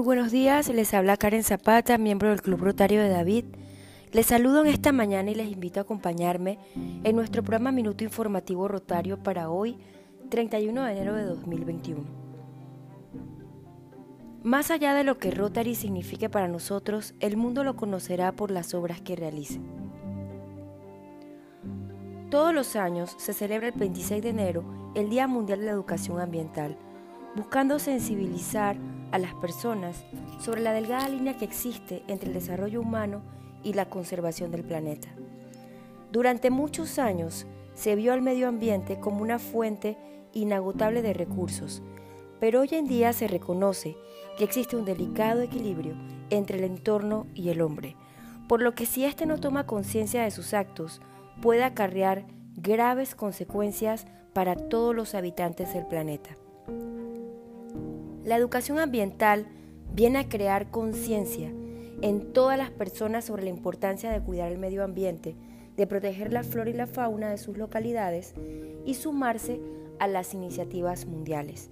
Muy buenos días, les habla Karen Zapata, miembro del Club Rotario de David. Les saludo en esta mañana y les invito a acompañarme en nuestro programa Minuto Informativo Rotario para hoy, 31 de enero de 2021. Más allá de lo que Rotary signifique para nosotros, el mundo lo conocerá por las obras que realice. Todos los años se celebra el 26 de enero el Día Mundial de la Educación Ambiental, buscando sensibilizar a las personas sobre la delgada línea que existe entre el desarrollo humano y la conservación del planeta. Durante muchos años se vio al medio ambiente como una fuente inagotable de recursos, pero hoy en día se reconoce que existe un delicado equilibrio entre el entorno y el hombre, por lo que si éste no toma conciencia de sus actos, puede acarrear graves consecuencias para todos los habitantes del planeta. La educación ambiental viene a crear conciencia en todas las personas sobre la importancia de cuidar el medio ambiente, de proteger la flora y la fauna de sus localidades y sumarse a las iniciativas mundiales.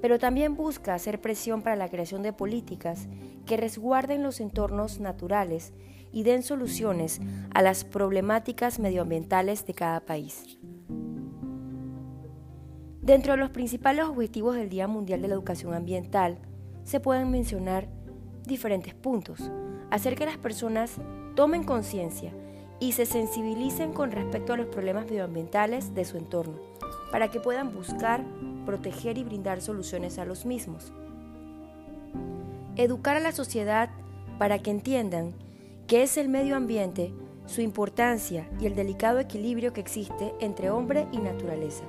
Pero también busca hacer presión para la creación de políticas que resguarden los entornos naturales y den soluciones a las problemáticas medioambientales de cada país. Dentro de los principales objetivos del Día Mundial de la Educación Ambiental se pueden mencionar diferentes puntos. Hacer que las personas tomen conciencia y se sensibilicen con respecto a los problemas medioambientales de su entorno, para que puedan buscar, proteger y brindar soluciones a los mismos. Educar a la sociedad para que entiendan qué es el medio ambiente, su importancia y el delicado equilibrio que existe entre hombre y naturaleza.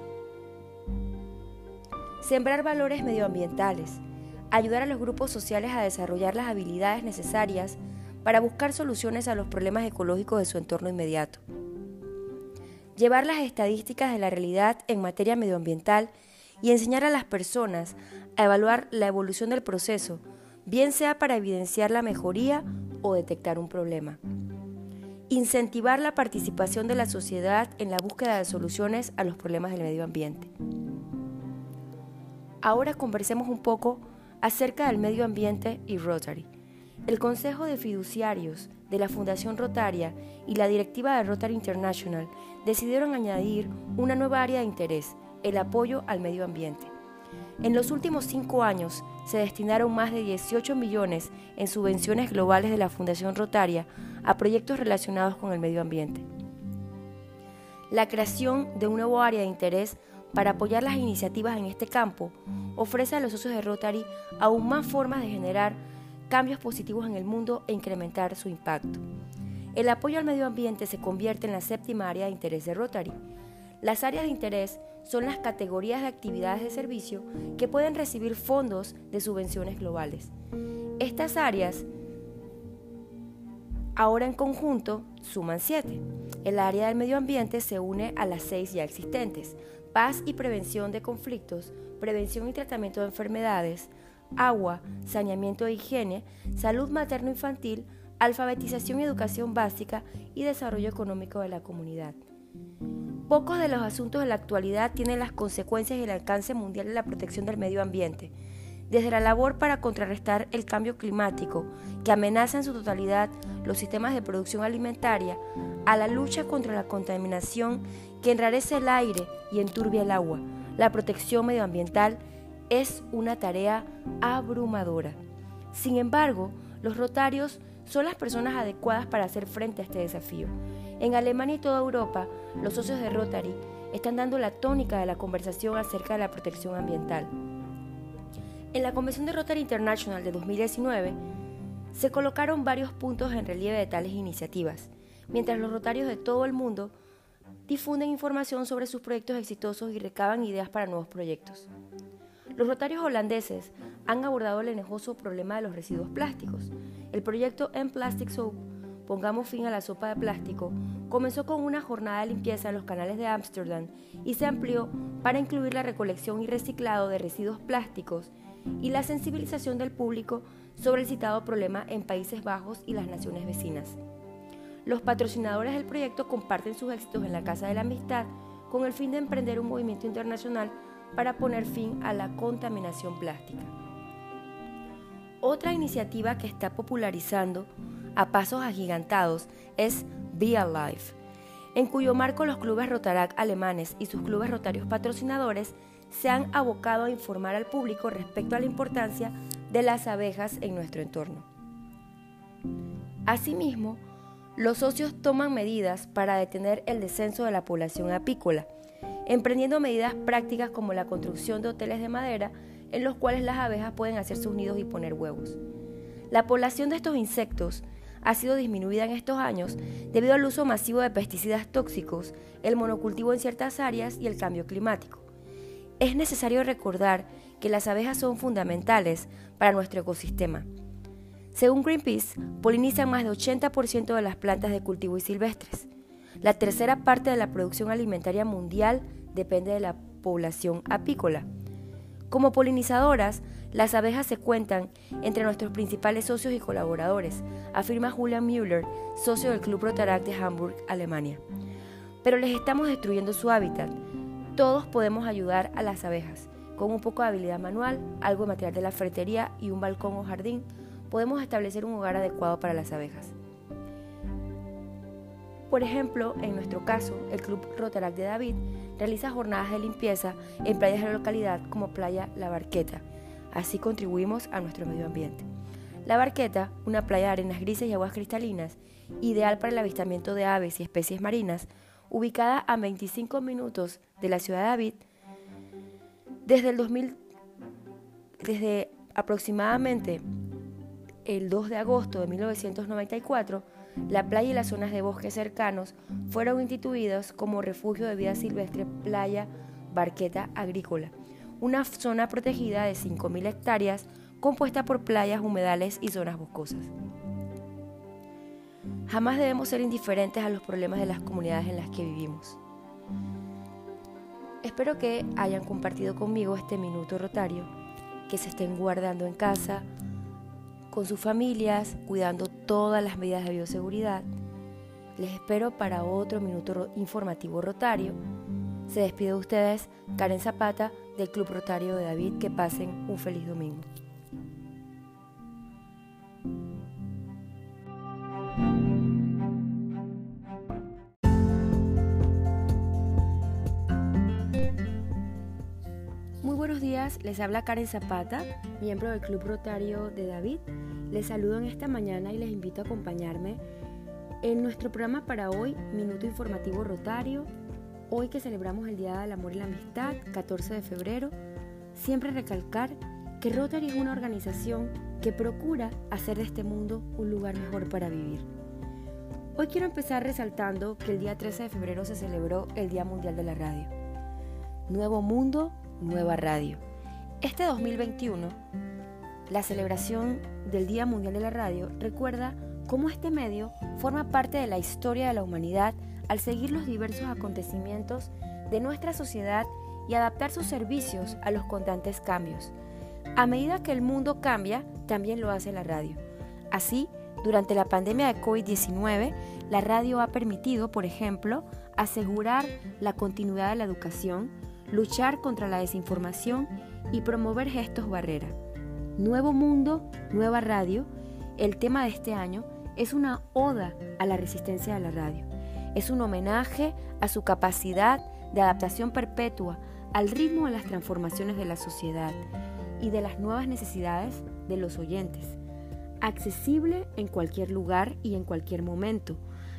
Sembrar valores medioambientales. Ayudar a los grupos sociales a desarrollar las habilidades necesarias para buscar soluciones a los problemas ecológicos de su entorno inmediato. Llevar las estadísticas de la realidad en materia medioambiental y enseñar a las personas a evaluar la evolución del proceso, bien sea para evidenciar la mejoría o detectar un problema. Incentivar la participación de la sociedad en la búsqueda de soluciones a los problemas del medio ambiente. Ahora conversemos un poco acerca del medio ambiente y Rotary. El Consejo de Fiduciarios de la Fundación Rotaria y la directiva de Rotary International decidieron añadir una nueva área de interés, el apoyo al medio ambiente. En los últimos cinco años se destinaron más de 18 millones en subvenciones globales de la Fundación Rotaria a proyectos relacionados con el medio ambiente. La creación de un nuevo área de interés para apoyar las iniciativas en este campo, ofrece a los socios de Rotary aún más formas de generar cambios positivos en el mundo e incrementar su impacto. El apoyo al medio ambiente se convierte en la séptima área de interés de Rotary. Las áreas de interés son las categorías de actividades de servicio que pueden recibir fondos de subvenciones globales. Estas áreas ahora en conjunto suman siete. El área del medio ambiente se une a las seis ya existentes, paz y prevención de conflictos, prevención y tratamiento de enfermedades, agua, saneamiento e higiene, salud materno-infantil, alfabetización y educación básica y desarrollo económico de la comunidad. Pocos de los asuntos de la actualidad tienen las consecuencias y el alcance mundial de la protección del medio ambiente, desde la labor para contrarrestar el cambio climático, que amenaza en su totalidad los sistemas de producción alimentaria, a la lucha contra la contaminación que enrarece el aire y enturbia el agua. La protección medioambiental es una tarea abrumadora. Sin embargo, los rotarios son las personas adecuadas para hacer frente a este desafío. En Alemania y toda Europa, los socios de Rotary están dando la tónica de la conversación acerca de la protección ambiental. En la Convención de Rotary International de 2019, se colocaron varios puntos en relieve de tales iniciativas, mientras los rotarios de todo el mundo difunden información sobre sus proyectos exitosos y recaban ideas para nuevos proyectos. Los rotarios holandeses han abordado el enojoso problema de los residuos plásticos. El proyecto En Plastic Soap, Pongamos fin a la sopa de plástico, comenzó con una jornada de limpieza en los canales de Ámsterdam y se amplió para incluir la recolección y reciclado de residuos plásticos y la sensibilización del público sobre el citado problema en Países Bajos y las naciones vecinas. Los patrocinadores del proyecto comparten sus éxitos en la Casa de la Amistad con el fin de emprender un movimiento internacional para poner fin a la contaminación plástica. Otra iniciativa que está popularizando a pasos agigantados es Be Alive, en cuyo marco los clubes Rotarac alemanes y sus clubes rotarios patrocinadores se han abocado a informar al público respecto a la importancia de las abejas en nuestro entorno. Asimismo, los socios toman medidas para detener el descenso de la población apícola, emprendiendo medidas prácticas como la construcción de hoteles de madera en los cuales las abejas pueden hacer sus nidos y poner huevos. La población de estos insectos ha sido disminuida en estos años debido al uso masivo de pesticidas tóxicos, el monocultivo en ciertas áreas y el cambio climático. Es necesario recordar que las abejas son fundamentales para nuestro ecosistema. Según Greenpeace, polinizan más de 80% de las plantas de cultivo y silvestres. La tercera parte de la producción alimentaria mundial depende de la población apícola. Como polinizadoras, las abejas se cuentan entre nuestros principales socios y colaboradores, afirma Julian Müller, socio del Club Rotaract de Hamburg, Alemania. Pero les estamos destruyendo su hábitat. Todos podemos ayudar a las abejas. Con un poco de habilidad manual, algo de material de la ferretería y un balcón o jardín, podemos establecer un hogar adecuado para las abejas. Por ejemplo, en nuestro caso, el Club Rotaract de David realiza jornadas de limpieza en playas de la localidad como Playa La Barqueta. Así contribuimos a nuestro medio ambiente. La Barqueta, una playa de arenas grises y aguas cristalinas, ideal para el avistamiento de aves y especies marinas, ubicada a 25 minutos de la ciudad de David, desde el 2000, desde aproximadamente el 2 de agosto de 1994, la playa y las zonas de bosques cercanos fueron instituidos como refugio de vida silvestre Playa Barqueta Agrícola, una zona protegida de 5.000 hectáreas compuesta por playas, humedales y zonas boscosas. Jamás debemos ser indiferentes a los problemas de las comunidades en las que vivimos. Espero que hayan compartido conmigo este minuto rotario, que se estén guardando en casa, con sus familias, cuidando todas las medidas de bioseguridad. Les espero para otro minuto informativo rotario. Se despide de ustedes Karen Zapata del Club Rotario de David. Que pasen un feliz domingo. Les habla Karen Zapata, miembro del Club Rotario de David. Les saludo en esta mañana y les invito a acompañarme en nuestro programa para hoy, Minuto Informativo Rotario. Hoy que celebramos el Día del Amor y la Amistad, 14 de febrero, siempre recalcar que Rotary es una organización que procura hacer de este mundo un lugar mejor para vivir. Hoy quiero empezar resaltando que el día 13 de febrero se celebró el Día Mundial de la Radio. Nuevo mundo, nueva radio. Este 2021, la celebración del Día Mundial de la Radio recuerda cómo este medio forma parte de la historia de la humanidad al seguir los diversos acontecimientos de nuestra sociedad y adaptar sus servicios a los constantes cambios. A medida que el mundo cambia, también lo hace la radio. Así, durante la pandemia de COVID-19, la radio ha permitido, por ejemplo, asegurar la continuidad de la educación, luchar contra la desinformación y promover gestos barrera. Nuevo Mundo, Nueva Radio, el tema de este año es una oda a la resistencia de la radio. Es un homenaje a su capacidad de adaptación perpetua al ritmo de las transformaciones de la sociedad y de las nuevas necesidades de los oyentes. Accesible en cualquier lugar y en cualquier momento,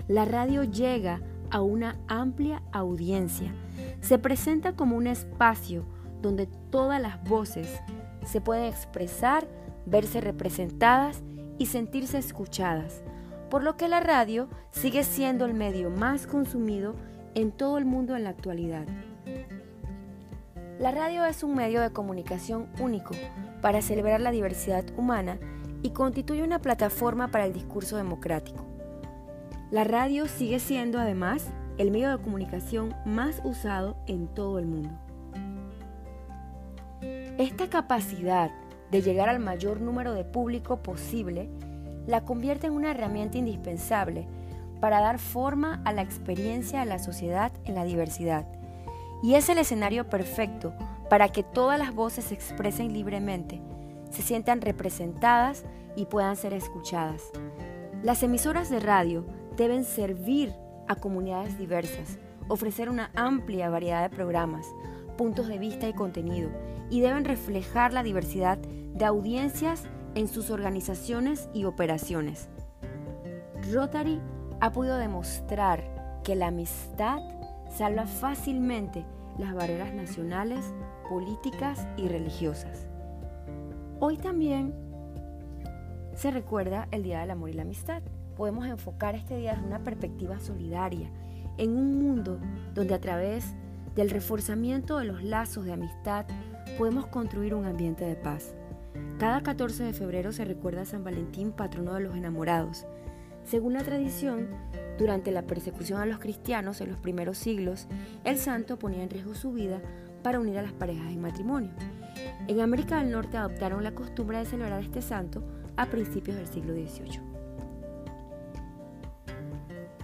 la radio llega a una amplia audiencia. Se presenta como un espacio donde todas las voces se pueden expresar, verse representadas y sentirse escuchadas, por lo que la radio sigue siendo el medio más consumido en todo el mundo en la actualidad. La radio es un medio de comunicación único para celebrar la diversidad humana y constituye una plataforma para el discurso democrático. La radio sigue siendo además el medio de comunicación más usado en todo el mundo. Esta capacidad de llegar al mayor número de público posible la convierte en una herramienta indispensable para dar forma a la experiencia de la sociedad en la diversidad. Y es el escenario perfecto para que todas las voces se expresen libremente, se sientan representadas y puedan ser escuchadas. Las emisoras de radio deben servir a comunidades diversas, ofrecer una amplia variedad de programas, puntos de vista y contenido, y deben reflejar la diversidad de audiencias en sus organizaciones y operaciones. Rotary ha podido demostrar que la amistad salva fácilmente las barreras nacionales, políticas y religiosas. Hoy también se recuerda el Día del Amor y la Amistad. Podemos enfocar este día desde una perspectiva solidaria, en un mundo donde a través del reforzamiento de los lazos de amistad podemos construir un ambiente de paz. Cada 14 de febrero se recuerda a San Valentín, patrono de los enamorados. Según la tradición, durante la persecución a los cristianos en los primeros siglos, el santo ponía en riesgo su vida para unir a las parejas en matrimonio. En América del Norte adoptaron la costumbre de celebrar este santo a principios del siglo XVIII.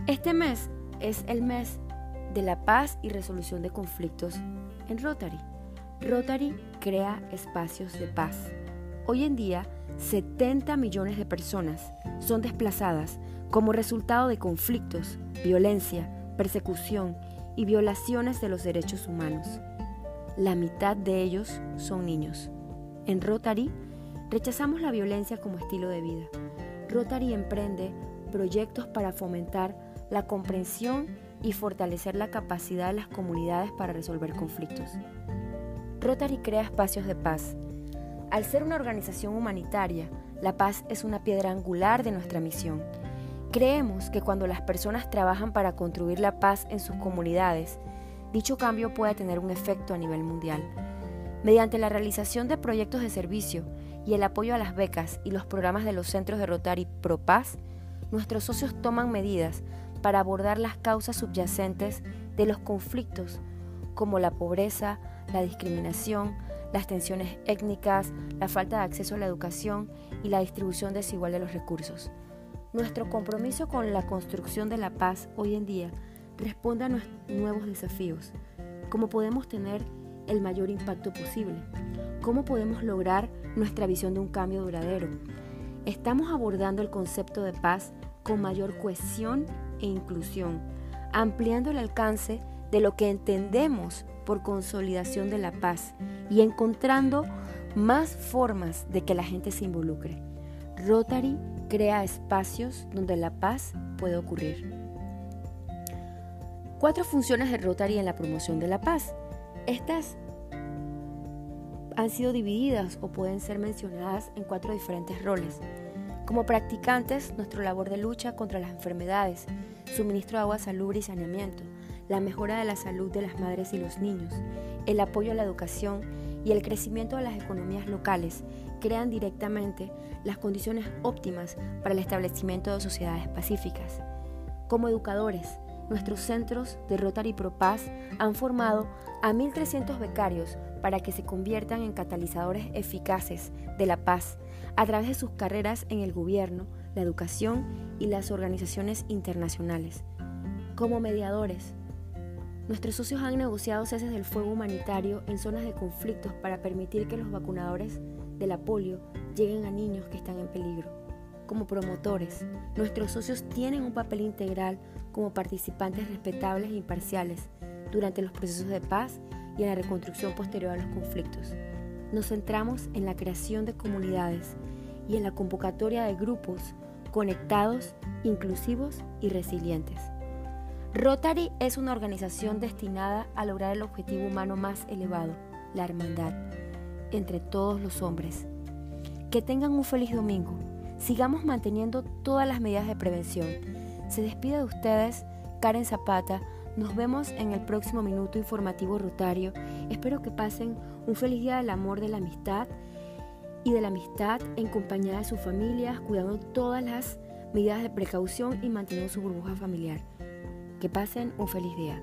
Este mes es el mes de la paz y resolución de conflictos en Rotary. Rotary crea espacios de paz. Hoy en día, 70 millones de personas son desplazadas como resultado de conflictos, violencia, persecución y violaciones de los derechos humanos. La mitad de ellos son niños. En Rotary Rechazamos la violencia como estilo de vida. Rotary emprende proyectos para fomentar la comprensión y fortalecer la capacidad de las comunidades para resolver conflictos. Rotary crea espacios de paz. Al ser una organización humanitaria, la paz es una piedra angular de nuestra misión. Creemos que cuando las personas trabajan para construir la paz en sus comunidades, dicho cambio puede tener un efecto a nivel mundial. Mediante la realización de proyectos de servicio y el apoyo a las becas y los programas de los centros de Rotary ProPaz, nuestros socios toman medidas para abordar las causas subyacentes de los conflictos, como la pobreza, la discriminación, las tensiones étnicas, la falta de acceso a la educación y la distribución desigual de los recursos. Nuestro compromiso con la construcción de la paz hoy en día responde a nuevos desafíos, como podemos tener el mayor impacto posible, cómo podemos lograr nuestra visión de un cambio duradero. Estamos abordando el concepto de paz con mayor cohesión e inclusión, ampliando el alcance de lo que entendemos por consolidación de la paz y encontrando más formas de que la gente se involucre. Rotary crea espacios donde la paz puede ocurrir. Cuatro funciones de Rotary en la promoción de la paz. Estas han sido divididas o pueden ser mencionadas en cuatro diferentes roles. Como practicantes, nuestra labor de lucha contra las enfermedades, suministro de agua salubre y saneamiento, la mejora de la salud de las madres y los niños, el apoyo a la educación y el crecimiento de las economías locales crean directamente las condiciones óptimas para el establecimiento de sociedades pacíficas. Como educadores, nuestros centros de Rotary Pro Paz han formado a 1.300 becarios para que se conviertan en catalizadores eficaces de la paz a través de sus carreras en el gobierno, la educación y las organizaciones internacionales. Como mediadores, nuestros socios han negociado ceses del fuego humanitario en zonas de conflictos para permitir que los vacunadores de la polio lleguen a niños que están en peligro. Como promotores, nuestros socios tienen un papel integral como participantes respetables e imparciales durante los procesos de paz y en la reconstrucción posterior a los conflictos. Nos centramos en la creación de comunidades y en la convocatoria de grupos conectados, inclusivos y resilientes. Rotary es una organización destinada a lograr el objetivo humano más elevado, la hermandad, entre todos los hombres. Que tengan un feliz domingo. Sigamos manteniendo todas las medidas de prevención. Se despide de ustedes Karen Zapata, nos vemos en el próximo minuto informativo rotario. Espero que pasen un feliz día del amor, de la amistad y de la amistad en compañía de sus familias, cuidando todas las medidas de precaución y manteniendo su burbuja familiar. Que pasen un feliz día.